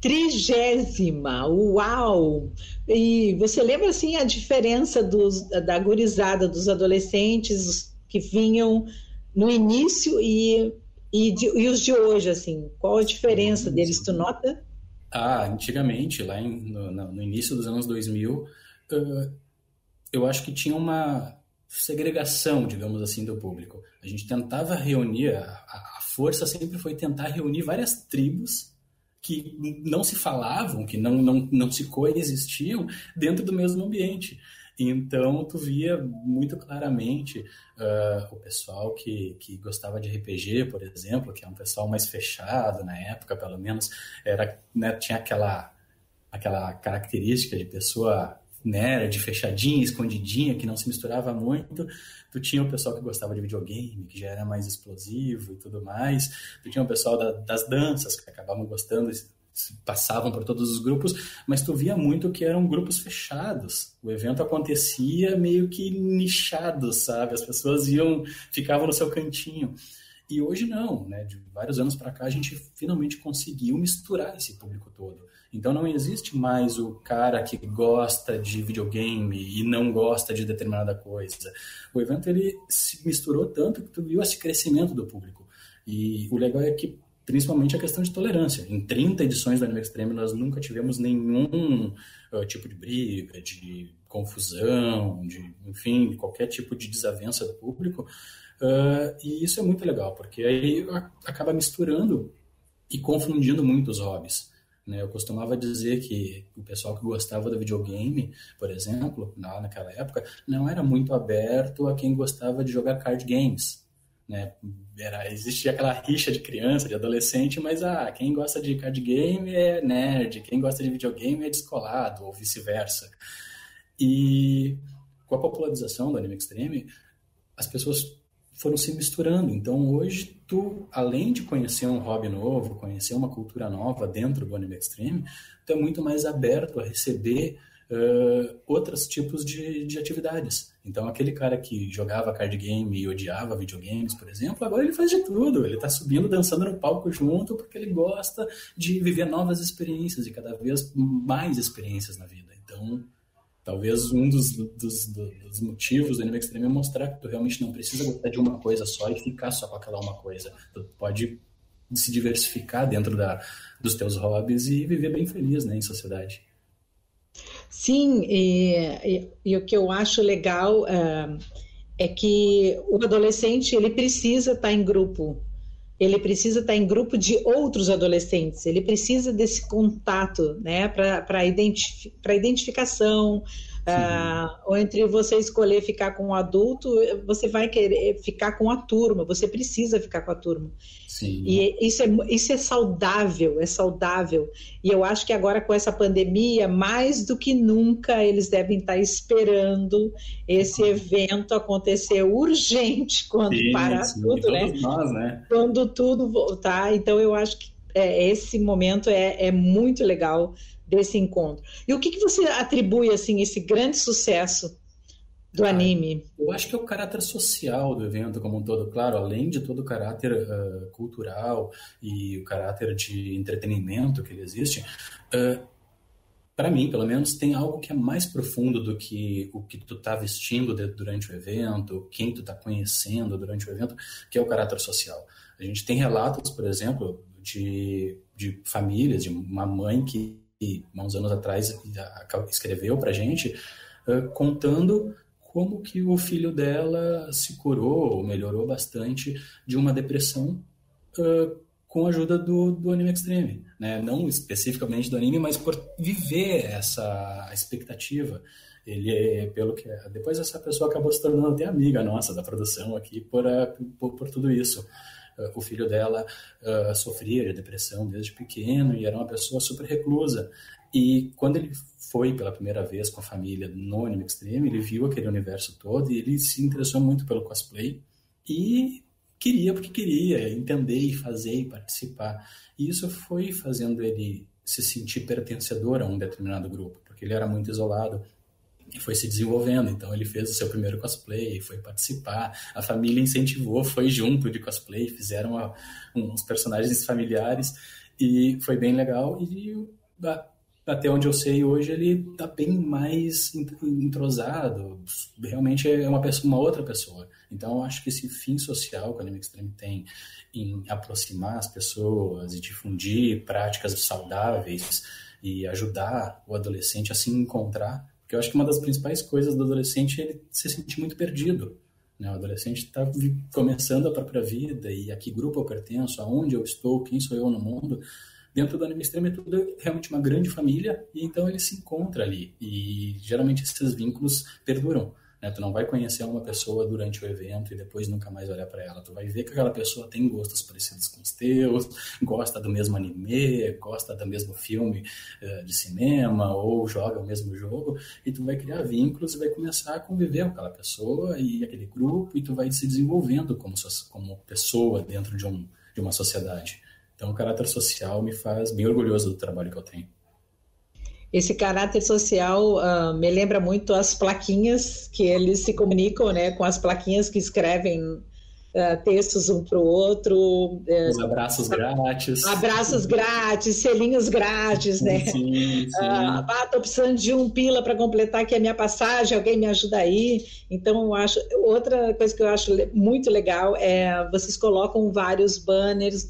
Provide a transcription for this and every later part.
trigésima, uau! E você lembra assim a diferença dos, da gurizada, dos adolescentes que vinham no início e, e, de, e os de hoje, assim? Qual a diferença deles? Tu nota? Ah, antigamente, lá em, no, no, início dos anos 2000, uh, eu acho que tinha uma segregação, digamos assim, do público. A gente tentava reunir, a, a força sempre foi tentar reunir várias tribos que não se falavam, que não, não, não se coexistiam dentro do mesmo ambiente. Então, tu via muito claramente uh, o pessoal que, que gostava de RPG, por exemplo, que é um pessoal mais fechado na época, pelo menos, era, né, tinha aquela, aquela característica de pessoa nerd, fechadinha, escondidinha, que não se misturava muito. Tu tinha o pessoal que gostava de videogame, que já era mais explosivo e tudo mais. Tu tinha o pessoal da, das danças, que acabavam gostando, passavam por todos os grupos, mas tu via muito que eram grupos fechados. O evento acontecia meio que nichado, sabe? As pessoas iam, ficavam no seu cantinho. E hoje não, né? De vários anos para cá a gente finalmente conseguiu misturar esse público todo. Então não existe mais o cara que gosta de videogame e não gosta de determinada coisa. O evento ele se misturou tanto que tu viu esse crescimento do público. E o legal é que principalmente a questão de tolerância. Em 30 edições do Anime Extreme nós nunca tivemos nenhum uh, tipo de briga, de confusão, de enfim, qualquer tipo de desavença do público. Uh, e isso é muito legal, porque aí acaba misturando e confundindo muito os hobbies. Né? Eu costumava dizer que o pessoal que gostava do videogame, por exemplo, lá naquela época, não era muito aberto a quem gostava de jogar card games. Né? Era, existia aquela rixa de criança, de adolescente, mas ah, quem gosta de card game é nerd, quem gosta de videogame é descolado, ou vice-versa. E com a popularização do anime extreme, as pessoas foram se misturando. Então hoje tu, além de conhecer um hobby novo, conhecer uma cultura nova dentro do anime extreme, tu é muito mais aberto a receber uh, outros tipos de, de atividades. Então aquele cara que jogava card game e odiava videogames, por exemplo, agora ele faz de tudo. Ele está subindo, dançando no palco junto porque ele gosta de viver novas experiências e cada vez mais experiências na vida. Então Talvez um dos, dos, dos, motivos do Anime Extreme é mostrar que tu realmente não precisa gostar de uma coisa só e ficar só com aquela uma coisa. Tu pode se diversificar dentro da, dos teus hobbies e viver bem feliz né, em sociedade. Sim, e, e, e o que eu acho legal uh, é que o adolescente ele precisa estar em grupo, ele precisa estar em grupo de outros adolescentes, ele precisa desse contato, né, para identifi identificação, Uh, ou entre você escolher ficar com um adulto, você vai querer ficar com a turma, você precisa ficar com a turma. Sim. E isso é, isso é saudável, é saudável. E eu acho que agora com essa pandemia, mais do que nunca, eles devem estar esperando esse evento acontecer urgente quando Sim, parar tudo, né? Nós, né? Quando tudo voltar. Então eu acho que é, esse momento é, é muito legal desse encontro. E o que, que você atribui assim esse grande sucesso do ah, anime? Eu acho que é o caráter social do evento como um todo, claro, além de todo o caráter uh, cultural e o caráter de entretenimento que ele existe. Uh, para mim, pelo menos, tem algo que é mais profundo do que o que tu tá vestindo durante o evento, quem tu tá conhecendo durante o evento, que é o caráter social. A gente tem relatos, por exemplo, de, de famílias, de uma mãe que que há uns anos atrás escreveu para a gente, contando como que o filho dela se curou, melhorou bastante de uma depressão com a ajuda do, do anime extreme, né? Não especificamente do anime, mas por viver essa expectativa. Ele, pelo que depois essa pessoa acabou se tornando até amiga nossa da produção aqui por, por, por tudo isso. Uh, o filho dela uh, sofria de depressão desde pequeno e era uma pessoa super reclusa. E quando ele foi pela primeira vez com a família no Anime Extreme, ele viu aquele universo todo e ele se interessou muito pelo cosplay e queria porque queria entender e fazer e participar. E isso foi fazendo ele se sentir pertencedor a um determinado grupo, porque ele era muito isolado e foi se desenvolvendo. Então ele fez o seu primeiro cosplay, foi participar, a família incentivou, foi junto de cosplay, fizeram uns personagens familiares E foi bem legal. E até onde eu sei hoje ele está bem mais entrosado. Realmente é uma, pessoa, uma outra pessoa. Então acho que esse fim social que o Anime Extreme tem em aproximar as pessoas e difundir práticas saudáveis e ajudar o adolescente a se encontrar, porque eu acho que uma das principais coisas do adolescente é ele se sentir muito perdido. Né? O adolescente está começando a própria vida e a que grupo eu pertenço, aonde eu estou, quem sou eu no mundo. Dentro do anime extremo é tudo realmente uma grande família e então ele se encontra ali e geralmente esses vínculos perduram. Né? Tu não vai conhecer uma pessoa durante o evento e depois nunca mais olhar para ela. Tu vai ver que aquela pessoa tem gostos parecidos com os teus, gosta do mesmo anime, gosta do mesmo filme uh, de cinema ou joga o mesmo jogo e tu vai criar vínculos e vai começar a conviver com aquela pessoa e aquele grupo e tu vai se desenvolvendo como, como pessoa dentro de, um, de uma sociedade. Então, o caráter social me faz bem orgulhoso do trabalho que eu tenho. Esse caráter social uh, me lembra muito as plaquinhas que eles se comunicam, né? Com as plaquinhas que escrevem uh, textos um para o outro. Uh, Os abraços grátis. Abraços grátis, selinhos grátis, né? Sim, sim. Ah, tô precisando de um pila para completar aqui a minha passagem, alguém me ajuda aí. Então, eu acho. Outra coisa que eu acho muito legal é vocês colocam vários banners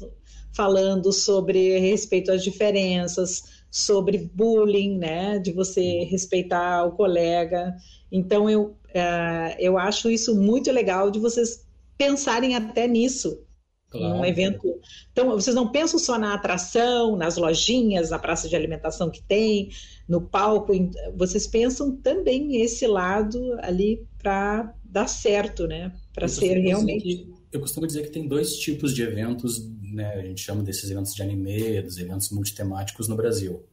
falando sobre respeito às diferenças sobre bullying, né, de você respeitar o colega. Então eu uh, eu acho isso muito legal de vocês pensarem até nisso. Claro. Um evento. Então, vocês não pensam só na atração, nas lojinhas, na praça de alimentação que tem, no palco, vocês pensam também esse lado ali para dar certo, né? Para ser realmente. Eu costumo dizer que tem dois tipos de eventos né, a gente chama desses eventos de anime, dos eventos multitemáticos no Brasil,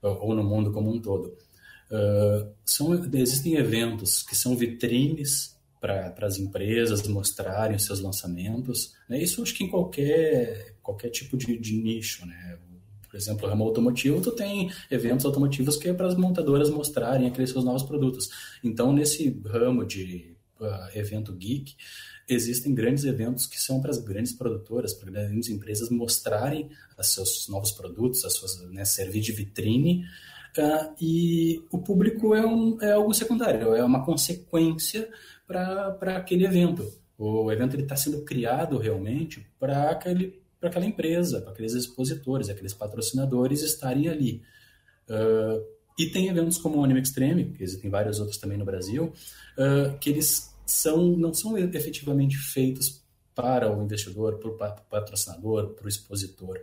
ou no mundo como um todo. Uh, são, existem eventos que são vitrines para as empresas mostrarem os seus lançamentos. Né? Isso acho que em qualquer, qualquer tipo de, de nicho. Né? Por exemplo, o ramo automotivo, tu tem eventos automotivos que é para as montadoras mostrarem aqueles seus novos produtos. Então, nesse ramo de uh, evento geek, existem grandes eventos que são para as grandes produtoras, para grandes empresas mostrarem os seus novos produtos, as suas, né, servir de vitrine, uh, e o público é, um, é algo secundário, é uma consequência para aquele evento. O evento está sendo criado realmente para aquele para aquela empresa, para aqueles expositores, aqueles patrocinadores estarem ali. Uh, e tem eventos como o Anime Extreme, que existem vários outros também no Brasil, uh, que eles são, não são efetivamente feitos para o investidor, para o patrocinador, para o expositor.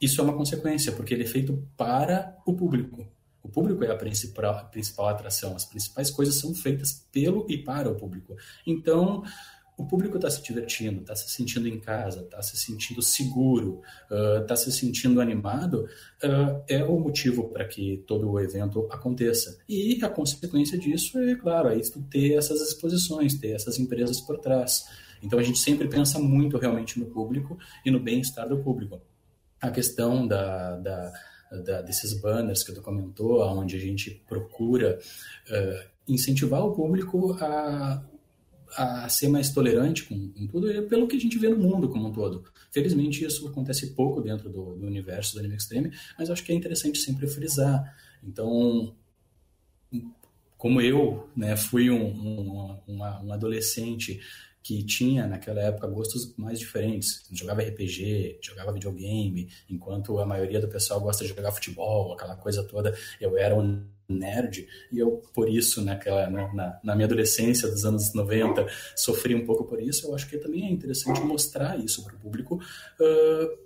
Isso é uma consequência, porque ele é feito para o público. O público é a principal, a principal atração. As principais coisas são feitas pelo e para o público. Então, o público está se divertindo, está se sentindo em casa, está se sentindo seguro, está uh, se sentindo animado, uh, é o motivo para que todo o evento aconteça. E a consequência disso é, claro, é isso ter essas exposições, ter essas empresas por trás. Então a gente sempre pensa muito realmente no público e no bem-estar do público. A questão da, da, da, desses banners que tu comentou, onde a gente procura uh, incentivar o público a a ser mais tolerante com, com, tudo, é pelo que a gente vê no mundo como um todo. Felizmente, isso acontece pouco dentro do, do universo do anime extreme, mas acho que é interessante sempre frisar. Então, como eu né, fui um, um, uma, um adolescente que tinha naquela época gostos mais diferentes. Jogava RPG, jogava videogame, enquanto a maioria do pessoal gosta de jogar futebol, aquela coisa toda. Eu era um nerd e eu por isso naquela né, na, na, minha adolescência dos anos 90 sofri um pouco por isso eu acho que também é interessante mostrar isso para o público uh,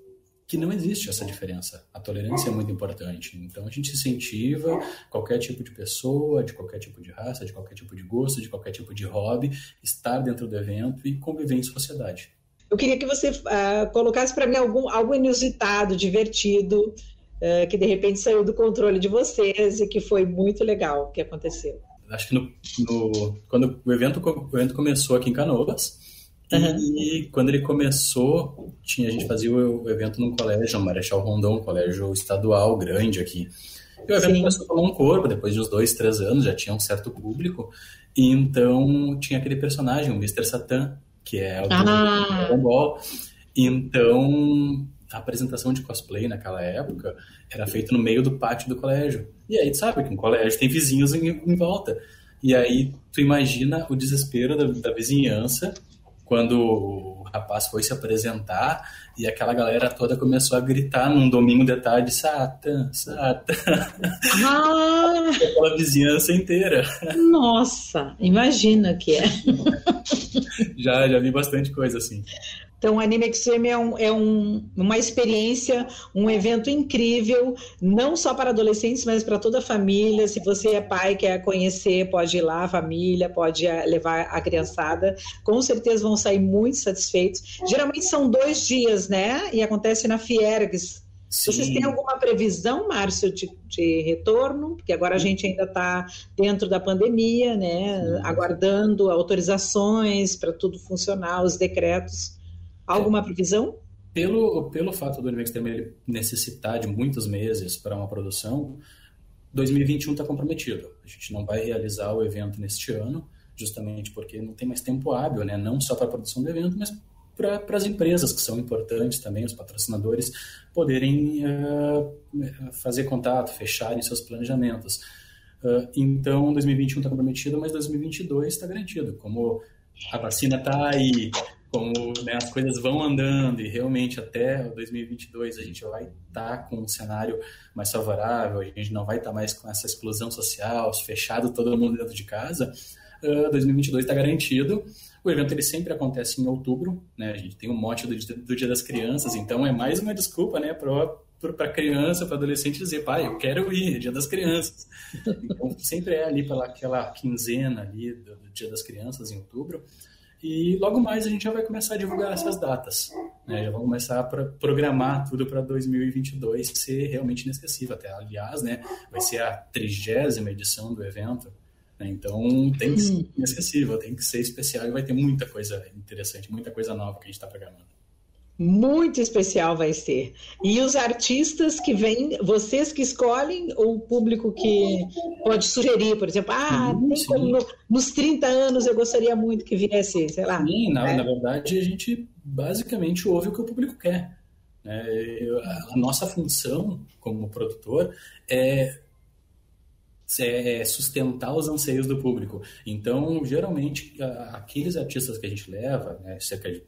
que não existe essa diferença. A tolerância é muito importante. Então a gente incentiva qualquer tipo de pessoa de qualquer tipo de raça de qualquer tipo de gosto de qualquer tipo de hobby estar dentro do evento e conviver em sociedade. Eu queria que você uh, colocasse para mim algum algo inusitado divertido uh, que de repente saiu do controle de vocês e que foi muito legal o que aconteceu. Acho que no, no quando o evento, o evento começou aqui em Canoas, Uhum. E quando ele começou, tinha, a gente fazia o, evento num colégio, Marechal Rondon, um colégio estadual grande aqui. E o evento Sim. começou tomar um corpo, depois de uns dois, três anos, já tinha um certo público. E então tinha aquele personagem, o Mr. Satan, que é o ah. Dragon Ball. Então a apresentação de cosplay naquela época era feita no meio do pátio do colégio. E aí, tu sabe que um colégio tem vizinhos em, em volta. E aí, tu imagina o desespero da, da vizinhança quando o rapaz foi se apresentar e aquela galera toda começou a gritar num domingo de tarde, Satan, Satan. Ah! aquela vizinhança inteira. Nossa, imagina que é. já, já vi bastante coisa assim. Então, o Anime Extreme é, um, é um, uma experiência, um evento incrível, não só para adolescentes, mas para toda a família. Se você é pai, quer conhecer, pode ir lá, a família, pode eh, levar a criançada. Com certeza vão sair muito satisfeitos. Geralmente são dois dias, né? E acontece na Fiergs. Sim. Vocês têm alguma previsão, Márcio, de, de, retorno? Porque agora a gente ainda está dentro da pandemia, né? Aguardando autorizações para tudo funcionar, os decretos. Alguma previsão? Pelo, pelo fato do Univex também necessitar de muitos meses para uma produção, 2021 está comprometido. A gente não vai realizar o evento neste ano, justamente porque não tem mais tempo hábil, né? não só para a produção do evento, mas para as empresas que são importantes também, os patrocinadores, poderem uh, fazer contato, fecharem seus planejamentos. Uh, então, 2021 está comprometido, mas 2022 está garantido. Como a vacina está aí, como né, as coisas vão andando e realmente até 2022 a gente vai estar tá com um cenário mais favorável, a gente não vai estar tá mais com essa explosão social, fechado todo mundo dentro de casa, uh, 2022 está garantido. O evento ele sempre acontece em outubro, né? A gente tem o um mote do, do, Dia das Crianças, então é mais uma desculpa, né, para criança, para adolescente dizer, pai, eu quero ir, é Dia das Crianças. Então sempre é ali pela aquela quinzena ali do, do Dia das Crianças em outubro. E logo mais a gente já vai começar a divulgar essas datas. Né? Já vamos começar a programar tudo para 2022 ser realmente inesquecível. Até, aliás, né, vai ser a trigésima edição do evento. Né? Então tem que ser inesquecível, tem que ser especial e vai ter muita coisa interessante, muita coisa nova que a gente está programando muito especial vai ser. E os artistas que vêm, vocês que escolhem, ou o público que pode sugerir, por exemplo, ah, sim, como no, nos 30 anos eu gostaria muito que viesse, sei lá. Sim, na, né? na verdade a gente basicamente ouve o que o público quer. Né? A nossa função como produtor é é sustentar os anseios do público. Então, geralmente, aqueles artistas que a gente leva, né, cerca de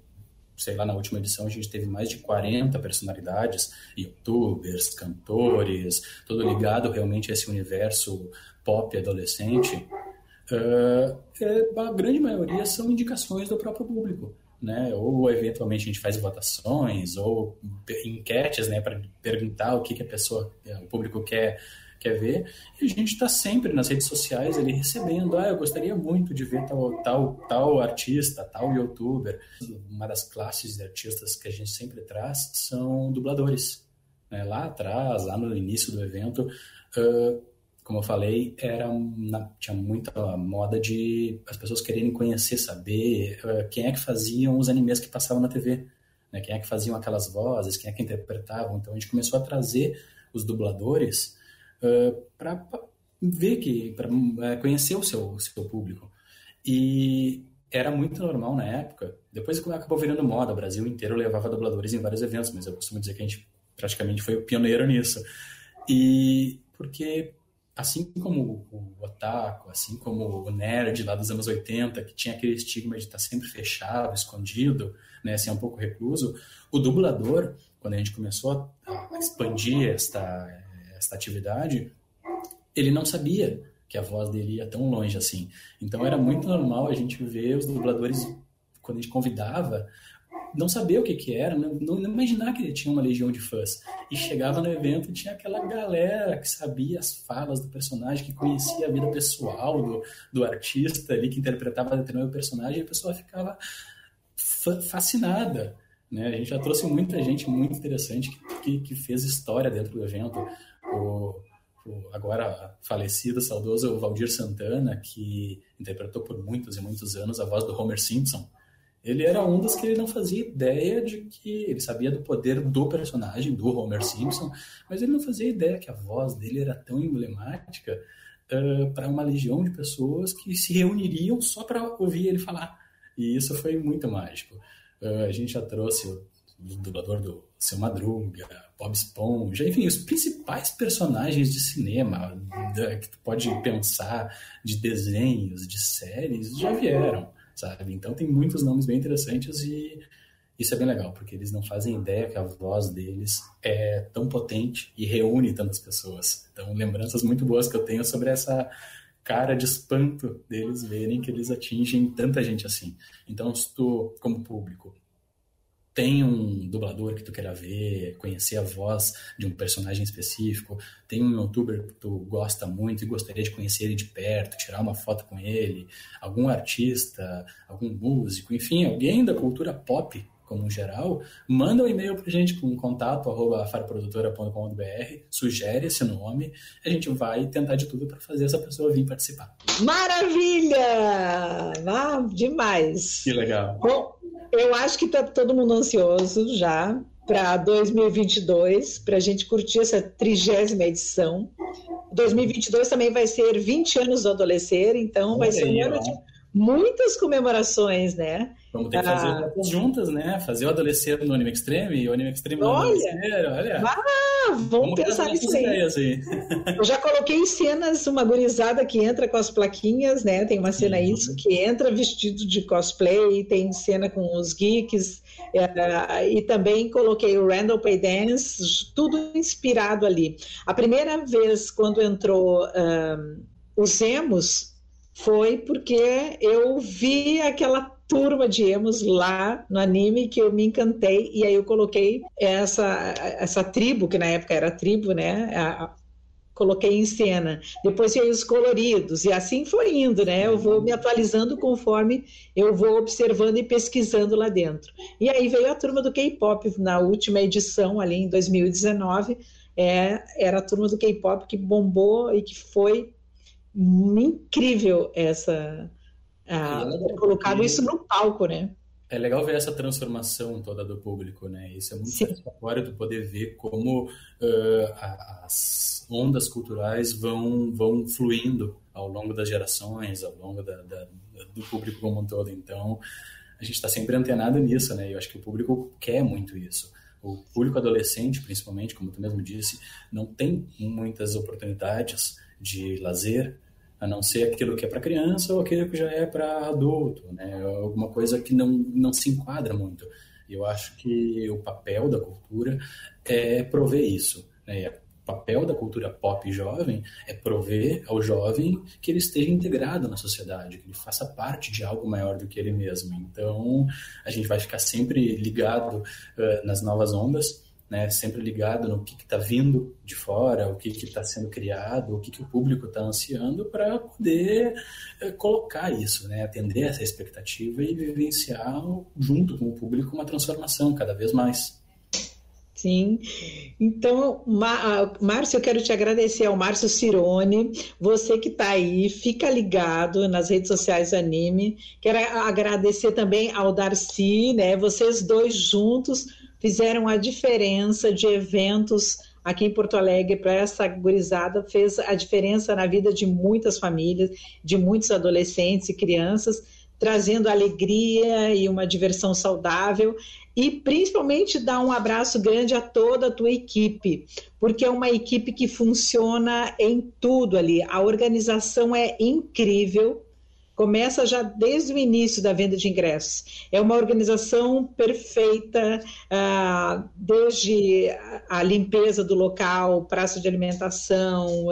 sei lá, na última edição a gente teve mais de 40 personalidades, youtubers, cantores, tudo ligado realmente a esse universo pop adolescente. Uh, a grande maioria são indicações do próprio público. Né? Ou eventualmente a gente faz votações ou enquetes, né, para perguntar o que, que a pessoa, o público quer quer ver. E a gente está sempre nas redes sociais ali recebendo, ah, eu gostaria muito de ver tal, tal, tal artista, tal youtuber. Uma das classes de artistas que a gente sempre traz são dubladores. Né? Lá atrás, lá no início do evento, uh, como eu falei, era na, tinha muita moda de as pessoas quererem conhecer, saber uh, quem é que faziam os animes que passavam na TV. Né? Quem é que faziam aquelas vozes, quem é que interpretavam. Então a gente começou a trazer os dubladores uh, para ver que, para uh, conhecer o seu, seu público. E era muito normal na época. Depois acabou virando moda, o Brasil inteiro levava dubladores em vários eventos, mas eu costumo dizer que a gente praticamente foi o pioneiro nisso. E porque assim como o otaku, assim como o nerd lá dos anos 80, que tinha aquele estigma de estar sempre fechado, escondido, né, assim, um pouco recluso, o dublador, quando a gente começou a expandir esta esta atividade, ele não sabia que a voz dele ia tão longe assim. Então era muito normal a gente ver os dubladores, quando a gente convidava, não saber o que que era, não, não, imaginar que ele tinha uma legião de fãs. E chegava no evento e tinha aquela galera que sabia as falas do personagem, que conhecia a vida pessoal do, do artista ali, que interpretava determinado personagem, e a pessoa ficava fascinada. Né? A gente já trouxe muita gente muito interessante que, que, que fez história dentro do evento o, o agora falecido, saudoso Valdir Santana, que interpretou por muitos e muitos anos a voz do Homer Simpson. Ele era um dos que ele não fazia ideia de que ele sabia do poder do personagem, do Homer Simpson, mas ele não fazia ideia que a voz dele era tão emblemática uh, para uma legião de pessoas que se reuniriam só para ouvir ele falar. E isso foi muito mágico. Uh, a gente já trouxe o dublador do Seu Madruga, Bob Esponja, enfim, os principais personagens de cinema que tu pode pensar, de desenhos, de séries, já vieram, sabe? Então tem muitos nomes bem interessantes e isso é bem legal, porque eles não fazem ideia que a voz deles é tão potente e reúne tantas pessoas. Então, lembranças muito boas que eu tenho sobre essa cara de espanto deles verem que eles atingem tanta gente assim. Então, se tu, como público, tem um dublador que tu queira ver, conhecer a voz de um personagem específico, tem um youtuber que tu gosta muito e gostaria de conhecer ele de perto, tirar uma foto com ele, algum artista, algum músico, enfim, alguém da cultura pop como geral, manda um e-mail para a gente com contato arroba farprodutora.com.br, sugere esse nome, a gente vai tentar de tudo para fazer essa pessoa vir participar. Maravilha! Ah, demais! Que legal! Bom, eu acho que está todo mundo ansioso já para 2022, para a gente curtir essa trigésima edição. 2022 também vai ser 20 anos do Adolescer, então vai ser um ano de muitas comemorações, né? Vamos ter que fazer ah, juntas, né? Fazer o adolescente no Anime Extreme e o Anime Extreme no olha, Adolescente. Olha, ah, vamos, vamos pensar nisso aí. aí. Eu já coloquei cenas, uma gurizada que entra com as plaquinhas, né? Tem uma cena uhum. isso, que entra vestido de cosplay, tem cena com os geeks, é, e também coloquei o Randall Pay Dance, tudo inspirado ali. A primeira vez quando entrou um, os emos foi porque eu vi aquela turma de emos lá no anime que eu me encantei e aí eu coloquei essa essa tribo que na época era tribo, né? A, coloquei em cena. Depois veio os coloridos e assim foi indo, né? Eu vou me atualizando conforme eu vou observando e pesquisando lá dentro. E aí veio a turma do K-pop na última edição ali em 2019. É, era a turma do K-pop que bombou e que foi incrível essa ah, é colocado isso no palco, né? É legal ver essa transformação toda do público, né? Isso é muito satisfatório tu poder ver como uh, as ondas culturais vão, vão fluindo ao longo das gerações, ao longo da, da, do público como um todo. Então, a gente está sempre antenado nisso, né? Eu acho que o público quer muito isso. O público adolescente, principalmente, como tu mesmo disse, não tem muitas oportunidades de lazer, a não ser aquilo que é para criança ou aquilo que já é para adulto, né? Alguma coisa que não, não se enquadra muito. Eu acho que o papel da cultura é prover isso. Né? O papel da cultura pop jovem é prover ao jovem que ele esteja integrado na sociedade, que ele faça parte de algo maior do que ele mesmo. Então, a gente vai ficar sempre ligado uh, nas novas ondas né, sempre ligado no que está vindo de fora, o que está sendo criado, o que, que o público está ansiando para poder é, colocar isso, né, atender essa expectativa e vivenciar junto com o público uma transformação cada vez mais. Sim. Então, Márcio, eu quero te agradecer ao Márcio Cirone, você que está aí, fica ligado nas redes sociais Anime. Quero agradecer também ao Darcy, né? Vocês dois juntos fizeram a diferença de eventos aqui em Porto Alegre para essa gurizada, fez a diferença na vida de muitas famílias, de muitos adolescentes e crianças, trazendo alegria e uma diversão saudável e principalmente dar um abraço grande a toda a tua equipe, porque é uma equipe que funciona em tudo ali. A organização é incrível, começa já desde o início da venda de ingressos. É uma organização perfeita, ah, desde a limpeza do local, praça de alimentação,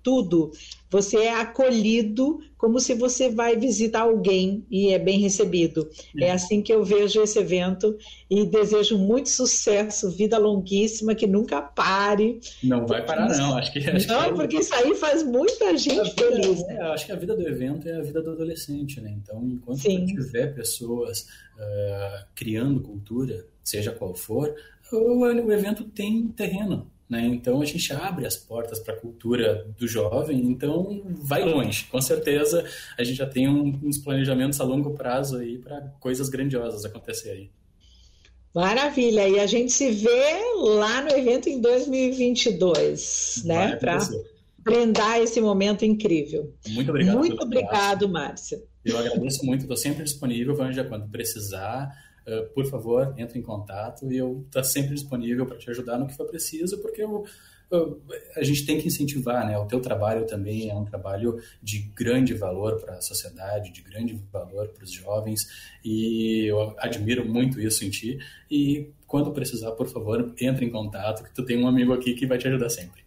tudo. Você é acolhido como se você vai visitar alguém e é bem recebido. É, é assim que eu vejo esse evento e desejo muito sucesso, vida longuíssima, que nunca pare. Não vai parar, não. Acho que, acho não, que... porque isso aí faz muita gente feliz. Né? É, acho que a vida do evento é a vida do adolescente, né? Então, enquanto tiver pessoas uh, criando cultura, seja qual for, o, o evento tem terreno né? Então a gente abre as portas para a cultura do jovem, então vai longe. Com certeza a gente já tem um, uns planejamentos a longo prazo aí para coisas grandiosas acontecerem. Maravilha! E a gente se vê lá no evento em 2022, né? Para brindar esse momento incrível. Muito obrigado. Muito obrigado, Márcia. Eu agradeço muito, estou sempre disponível, Vanja, quando precisar. Uh, por favor, entre em contato e eu estou sempre disponível para te ajudar no que for preciso, porque eu, eu, a gente tem que incentivar, né? O teu trabalho também é um trabalho de grande valor para a sociedade, de grande valor para os jovens e eu admiro muito isso em ti e quando precisar, por favor, entre em contato, que tu tem um amigo aqui que vai te ajudar sempre.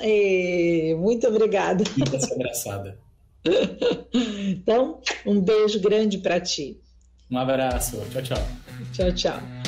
E, muito obrigada. Muito abraçada. então, um beijo grande para ti. Um abraço. Tchau, tchau. Tchau, tchau.